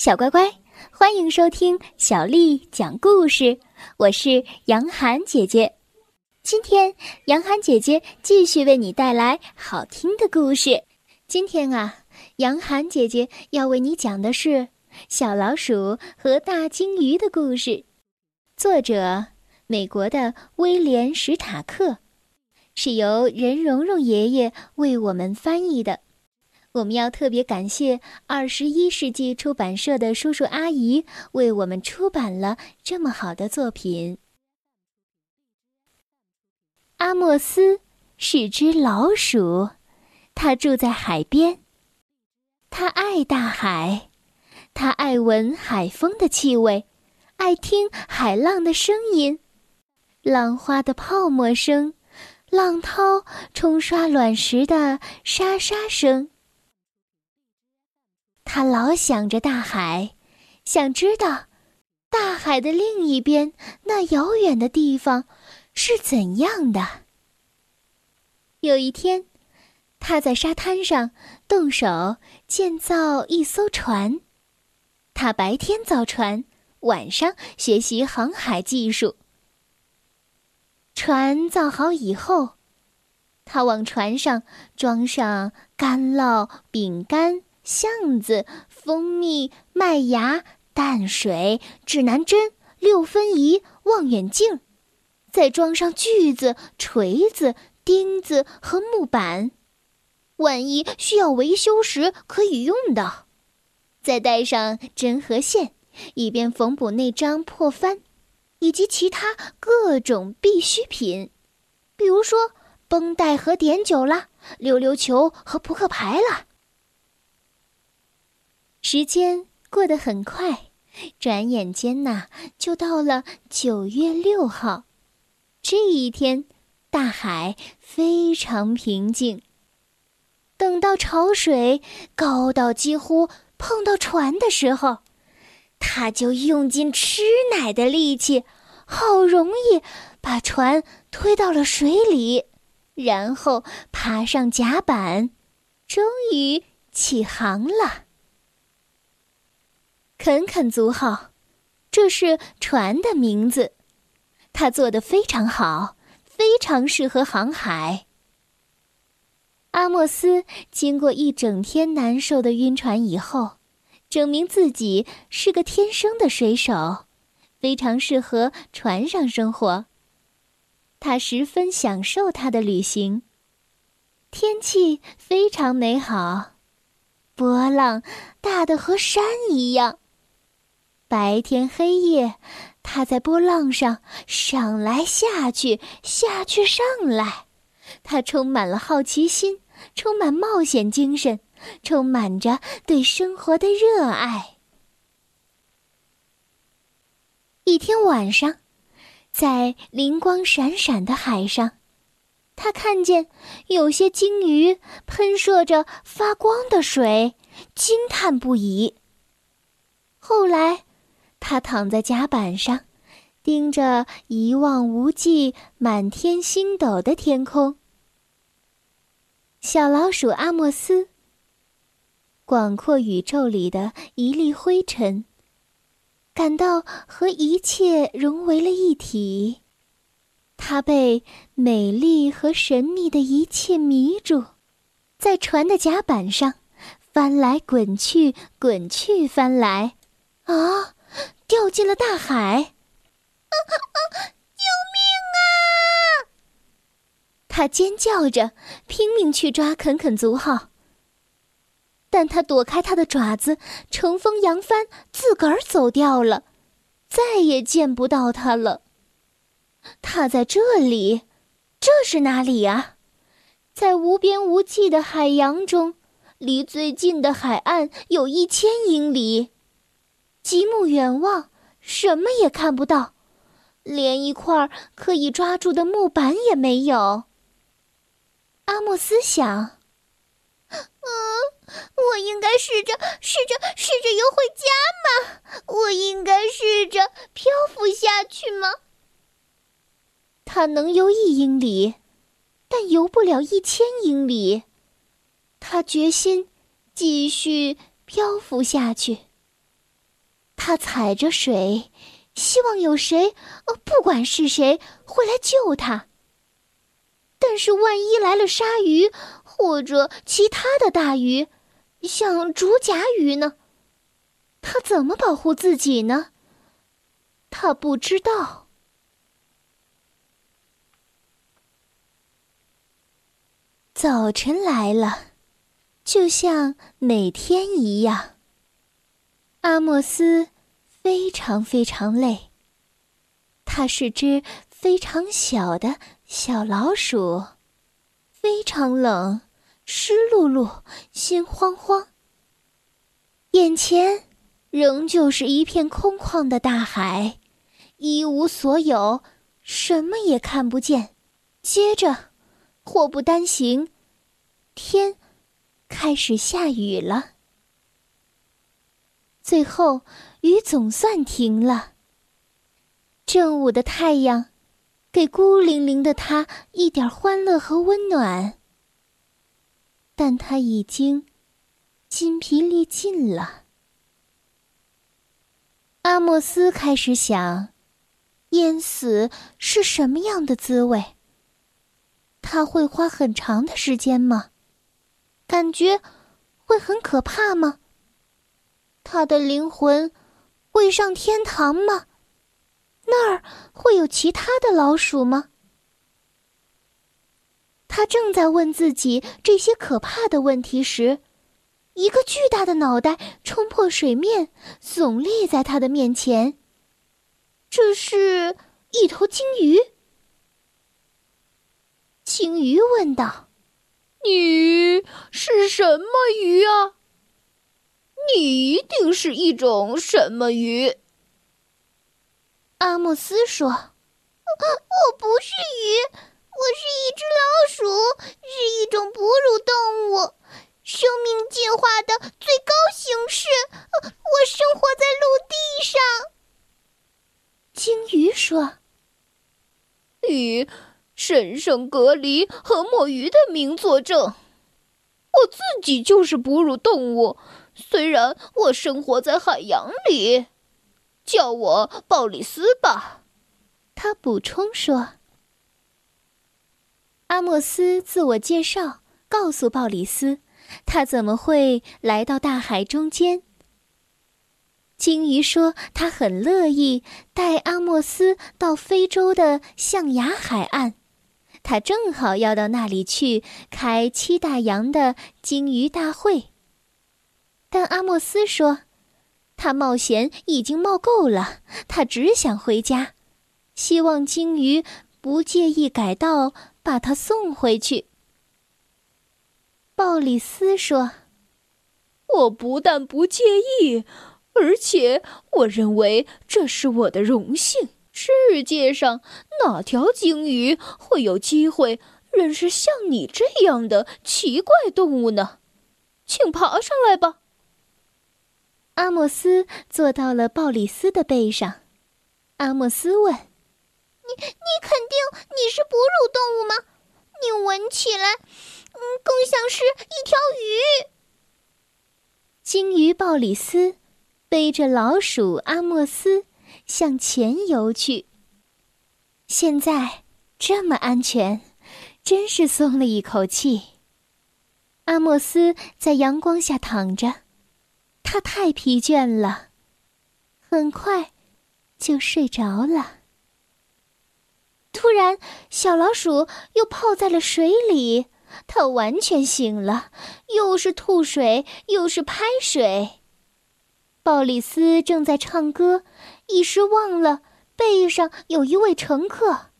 小乖乖，欢迎收听小丽讲故事。我是杨涵姐姐，今天杨涵姐姐继续为你带来好听的故事。今天啊，杨涵姐姐要为你讲的是《小老鼠和大金鱼》的故事，作者美国的威廉·史塔克，是由任蓉蓉爷爷为我们翻译的。我们要特别感谢二十一世纪出版社的叔叔阿姨为我们出版了这么好的作品。阿莫斯是只老鼠，它住在海边。它爱大海，它爱闻海风的气味，爱听海浪的声音，浪花的泡沫声，浪涛冲刷卵石的沙沙声。他老想着大海，想知道大海的另一边那遥远的地方是怎样的。有一天，他在沙滩上动手建造一艘船。他白天造船，晚上学习航海技术。船造好以后，他往船上装上干酪、饼干。橡子、蜂蜜、麦芽、淡水、指南针、六分仪、望远镜，再装上锯子、锤子、钉子和木板，万一需要维修时可以用的。再带上针和线，以便缝补那张破帆，以及其他各种必需品，比如说绷带和碘酒啦，溜溜球和扑克牌啦。时间过得很快，转眼间呐，就到了九月六号。这一天，大海非常平静。等到潮水高到几乎碰到船的时候，他就用尽吃奶的力气，好容易把船推到了水里，然后爬上甲板，终于起航了。肯肯族号，这是船的名字。它做的非常好，非常适合航海。阿莫斯经过一整天难受的晕船以后，证明自己是个天生的水手，非常适合船上生活。他十分享受他的旅行。天气非常美好，波浪大的和山一样。白天黑夜，他在波浪上上来下去，下去上来。他充满了好奇心，充满冒险精神，充满着对生活的热爱。一天晚上，在灵光闪闪的海上，他看见有些鲸鱼喷射着发光的水，惊叹不已。后来。他躺在甲板上，盯着一望无际、满天星斗的天空。小老鼠阿莫斯，广阔宇宙里的一粒灰尘，感到和一切融为了一体。他被美丽和神秘的一切迷住，在船的甲板上翻来滚去，滚去翻来，啊！掉进了大海！啊啊！救命啊！他尖叫着，拼命去抓肯肯族号。但他躲开他的爪子，乘风扬帆，自个儿走掉了，再也见不到他了。他在这里，这是哪里呀？在无边无际的海洋中，离最近的海岸有一千英里。极目远望，什么也看不到，连一块可以抓住的木板也没有。阿莫斯想：“嗯，我应该试着、试着、试着游回家吗？我应该试着漂浮下去吗？”他能游一英里，但游不了一千英里。他决心继续漂浮下去。他踩着水，希望有谁，呃，不管是谁，会来救他。但是万一来了鲨鱼，或者其他的大鱼，像竹甲鱼呢？他怎么保护自己呢？他不知道。早晨来了，就像每天一样。阿莫斯非常非常累。它是只非常小的小老鼠，非常冷，湿漉漉，心慌慌。眼前仍旧是一片空旷的大海，一无所有，什么也看不见。接着，祸不单行，天开始下雨了。最后，雨总算停了。正午的太阳，给孤零零的他一点欢乐和温暖。但他已经筋疲力尽了。阿莫斯开始想，淹死是什么样的滋味？他会花很长的时间吗？感觉会很可怕吗？他的灵魂会上天堂吗？那儿会有其他的老鼠吗？他正在问自己这些可怕的问题时，一个巨大的脑袋冲破水面，耸立在他的面前。这是一头鲸鱼。鲸鱼问道：“你是什么鱼啊？”你一定是一种什么鱼？阿莫斯说：“我不是鱼，我是一只老鼠，是一种哺乳动物，生命进化的最高形式。我生活在陆地上。”鲸鱼说：“你神圣隔离和墨鱼的名作证，我自己就是哺乳动物。”虽然我生活在海洋里，叫我鲍里斯吧。他补充说：“阿莫斯自我介绍，告诉鲍里斯，他怎么会来到大海中间。”鲸鱼说：“他很乐意带阿莫斯到非洲的象牙海岸，他正好要到那里去开七大洋的鲸鱼大会。”但阿莫斯说：“他冒险已经冒够了，他只想回家，希望鲸鱼不介意改道把他送回去。”鲍里斯说：“我不但不介意，而且我认为这是我的荣幸。世界上哪条鲸鱼会有机会认识像你这样的奇怪动物呢？请爬上来吧。”阿莫斯坐到了鲍里斯的背上。阿莫斯问：“你你肯定你是哺乳动物吗？你闻起来，嗯，更像是一条鱼。”鲸鱼鲍里斯背着老鼠阿莫斯向前游去。现在这么安全，真是松了一口气。阿莫斯在阳光下躺着。他太疲倦了，很快就睡着了。突然，小老鼠又泡在了水里，它完全醒了，又是吐水，又是拍水。鲍里斯正在唱歌，一时忘了背上有一位乘客。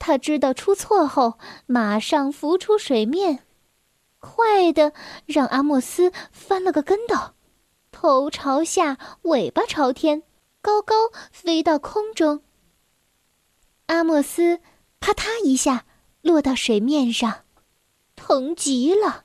他知道出错后，马上浮出水面，快的让阿莫斯翻了个跟斗。头朝下，尾巴朝天，高高飞到空中。阿莫斯啪嗒一下落到水面上，疼极了。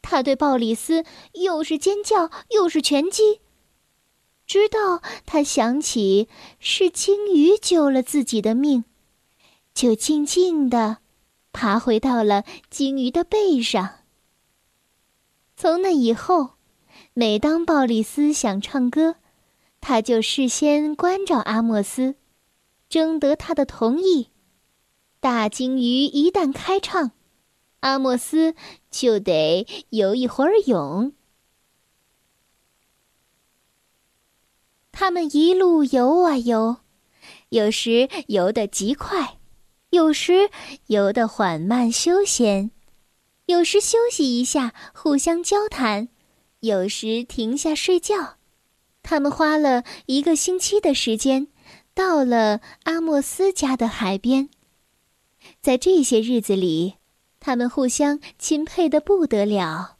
他对鲍里斯又是尖叫又是拳击，直到他想起是鲸鱼救了自己的命，就静静地爬回到了鲸鱼的背上。从那以后。每当鲍里斯想唱歌，他就事先关照阿莫斯，征得他的同意。大鲸鱼一旦开唱，阿莫斯就得游一会儿泳。他们一路游啊游，有时游得极快，有时游得缓慢休闲，有时休息一下互相交谈，有时停下睡觉。他们花了一个星期的时间，到了阿莫斯家的海边。在这些日子里，他们互相钦佩的不得了。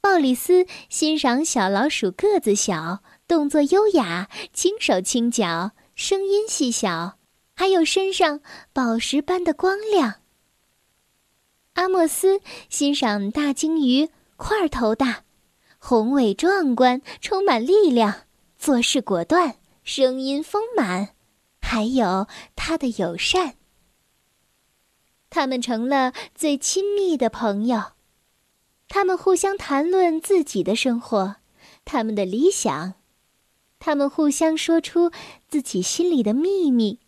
鲍里斯欣赏小老鼠个子小。动作优雅，轻手轻脚，声音细小，还有身上宝石般的光亮。阿莫斯欣赏大鲸鱼块头大，宏伟壮观，充满力量，做事果断，声音丰满，还有他的友善。他们成了最亲密的朋友，他们互相谈论自己的生活，他们的理想。他们互相说出自己心里的秘密。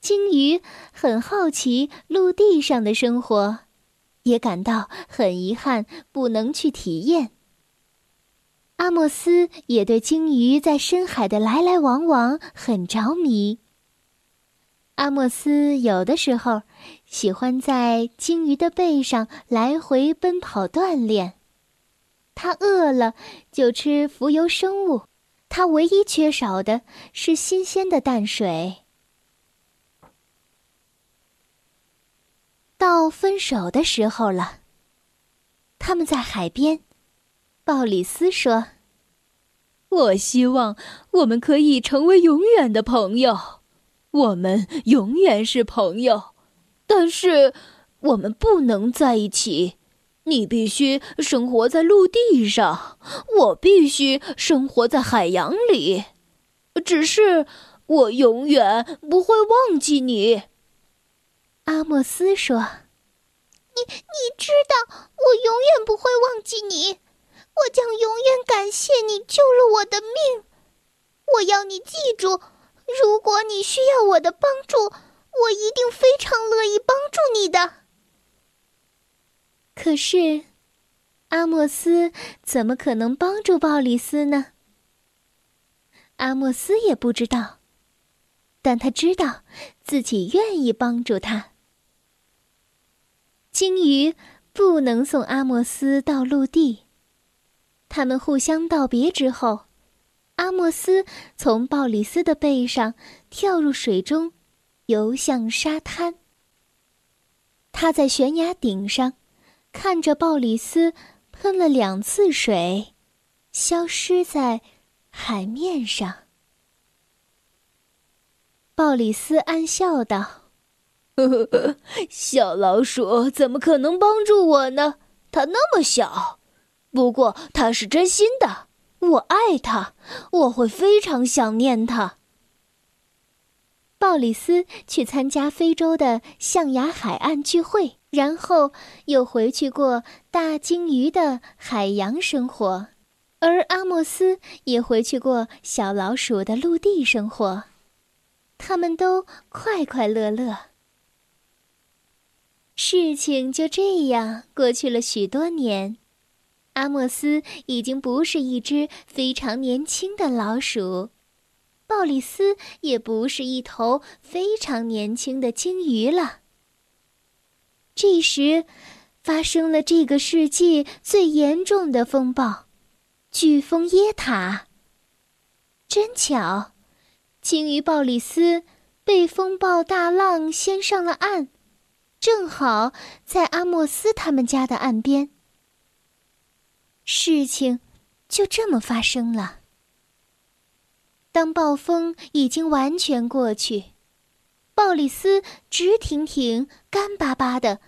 鲸鱼很好奇陆地上的生活，也感到很遗憾不能去体验。阿莫斯也对鲸鱼在深海的来来往往很着迷。阿莫斯有的时候喜欢在鲸鱼的背上来回奔跑锻炼。他饿了就吃浮游生物。他唯一缺少的是新鲜的淡水。到分手的时候了。他们在海边。鲍里斯说：“我希望我们可以成为永远的朋友。我们永远是朋友，但是我们不能在一起。”你必须生活在陆地上，我必须生活在海洋里。只是我永远不会忘记你。”阿莫斯说，“你你知道，我永远不会忘记你。我将永远感谢你救了我的命。我要你记住，如果你需要我的帮助，我一定非常乐意帮助你的。”可是，阿莫斯怎么可能帮助鲍里斯呢？阿莫斯也不知道，但他知道自己愿意帮助他。鲸鱼不能送阿莫斯到陆地。他们互相道别之后，阿莫斯从鲍里斯的背上跳入水中，游向沙滩。他在悬崖顶上。看着鲍里斯喷了两次水，消失在海面上。鲍里斯暗笑道：“呵呵呵，小老鼠怎么可能帮助我呢？它那么小，不过他是真心的。我爱他，我会非常想念他。”鲍里斯去参加非洲的象牙海岸聚会。然后又回去过大鲸鱼的海洋生活，而阿莫斯也回去过小老鼠的陆地生活，他们都快快乐乐。事情就这样过去了许多年，阿莫斯已经不是一只非常年轻的老鼠，鲍里斯也不是一头非常年轻的鲸鱼了。这时，发生了这个世纪最严重的风暴——飓风耶塔。真巧，鲸鱼鲍里斯被风暴大浪掀上了岸，正好在阿莫斯他们家的岸边。事情就这么发生了。当暴风已经完全过去。鲍里斯直挺挺、干巴巴的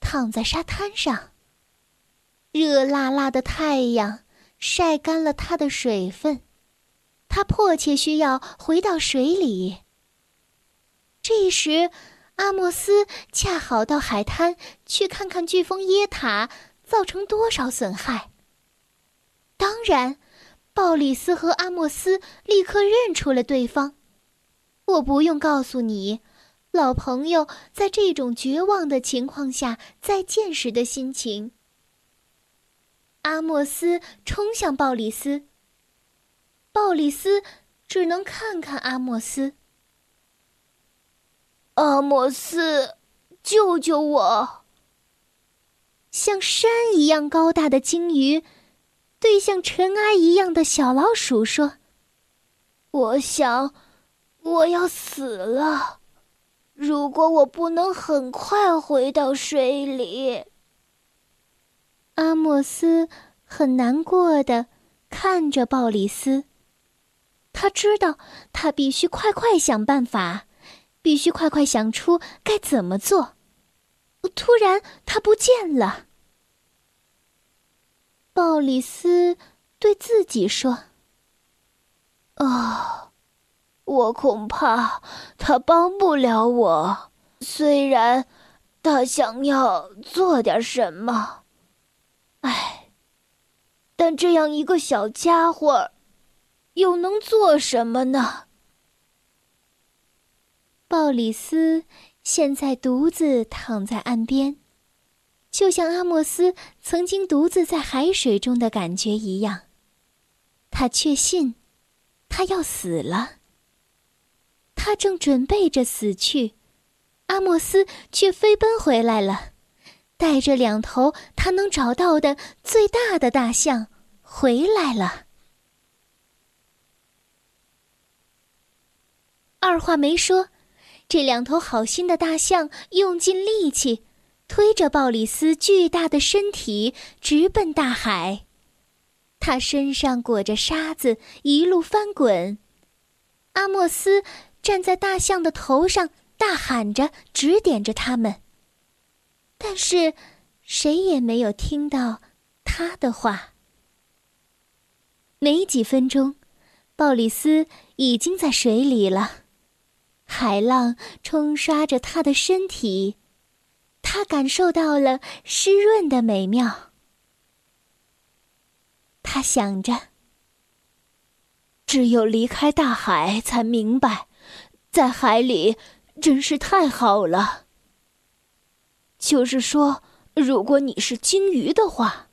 躺在沙滩上。热辣辣的太阳晒干了他的水分，他迫切需要回到水里。这时，阿莫斯恰好到海滩去看看飓风耶塔造成多少损害。当然，鲍里斯和阿莫斯立刻认出了对方。我不用告诉你，老朋友在这种绝望的情况下再见时的心情。阿莫斯冲向鲍里斯，鲍里斯只能看看阿莫斯。阿莫斯，救救我！像山一样高大的鲸鱼，对像尘埃一样的小老鼠说：“我想。”我要死了！如果我不能很快回到水里，阿莫斯很难过的看着鲍里斯。他知道他必须快快想办法，必须快快想出该怎么做。突然，他不见了。鲍里斯对自己说：“啊。”我恐怕他帮不了我，虽然他想要做点什么。唉，但这样一个小家伙，又能做什么呢？鲍里斯现在独自躺在岸边，就像阿莫斯曾经独自在海水中的感觉一样。他确信，他要死了。他正准备着死去，阿莫斯却飞奔回来了，带着两头他能找到的最大的大象回来了。二话没说，这两头好心的大象用尽力气，推着鲍里斯巨大的身体直奔大海。他身上裹着沙子，一路翻滚。阿莫斯。站在大象的头上，大喊着，指点着他们。但是，谁也没有听到他的话。没几分钟，鲍里斯已经在水里了，海浪冲刷着他的身体，他感受到了湿润的美妙。他想着：只有离开大海，才明白。在海里真是太好了。就是说，如果你是鲸鱼的话，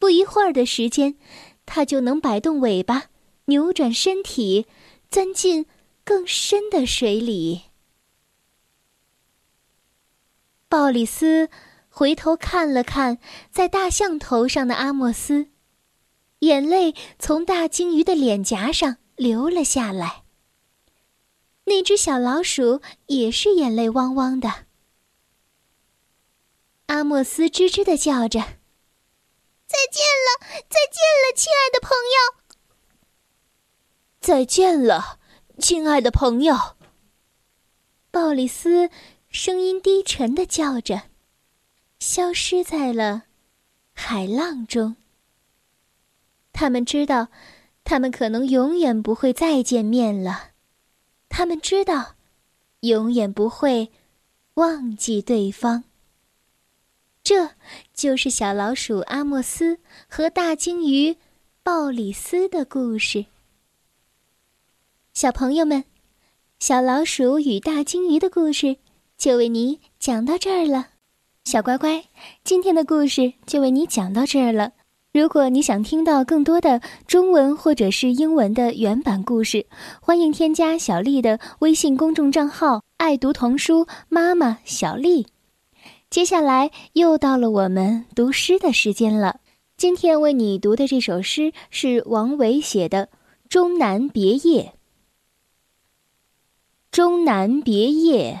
不一会儿的时间，它就能摆动尾巴，扭转身体，钻进更深的水里。鲍里斯回头看了看在大象头上的阿莫斯，眼泪从大鲸鱼的脸颊上流了下来。那只小老鼠也是眼泪汪汪的。阿莫斯吱吱的叫着：“再见了，再见了，亲爱的朋友！再见了，亲爱的朋友！”鲍里斯声音低沉的叫着，消失在了海浪中。他们知道，他们可能永远不会再见面了。他们知道，永远不会忘记对方。这就是小老鼠阿莫斯和大鲸鱼鲍里斯的故事。小朋友们，小老鼠与大鲸鱼的故事就为你讲到这儿了。小乖乖，今天的故事就为你讲到这儿了。如果你想听到更多的中文或者是英文的原版故事，欢迎添加小丽的微信公众账号“爱读童书妈妈小丽”。接下来又到了我们读诗的时间了。今天为你读的这首诗是王维写的《终南别业》。《终南别业》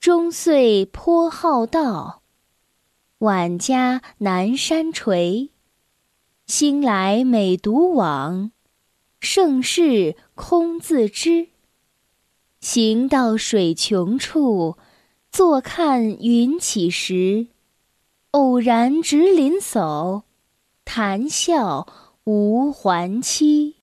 终岁颇好道，晚家南山陲。兴来每独往，盛世空自知。行到水穷处，坐看云起时。偶然值林叟，谈笑无还期。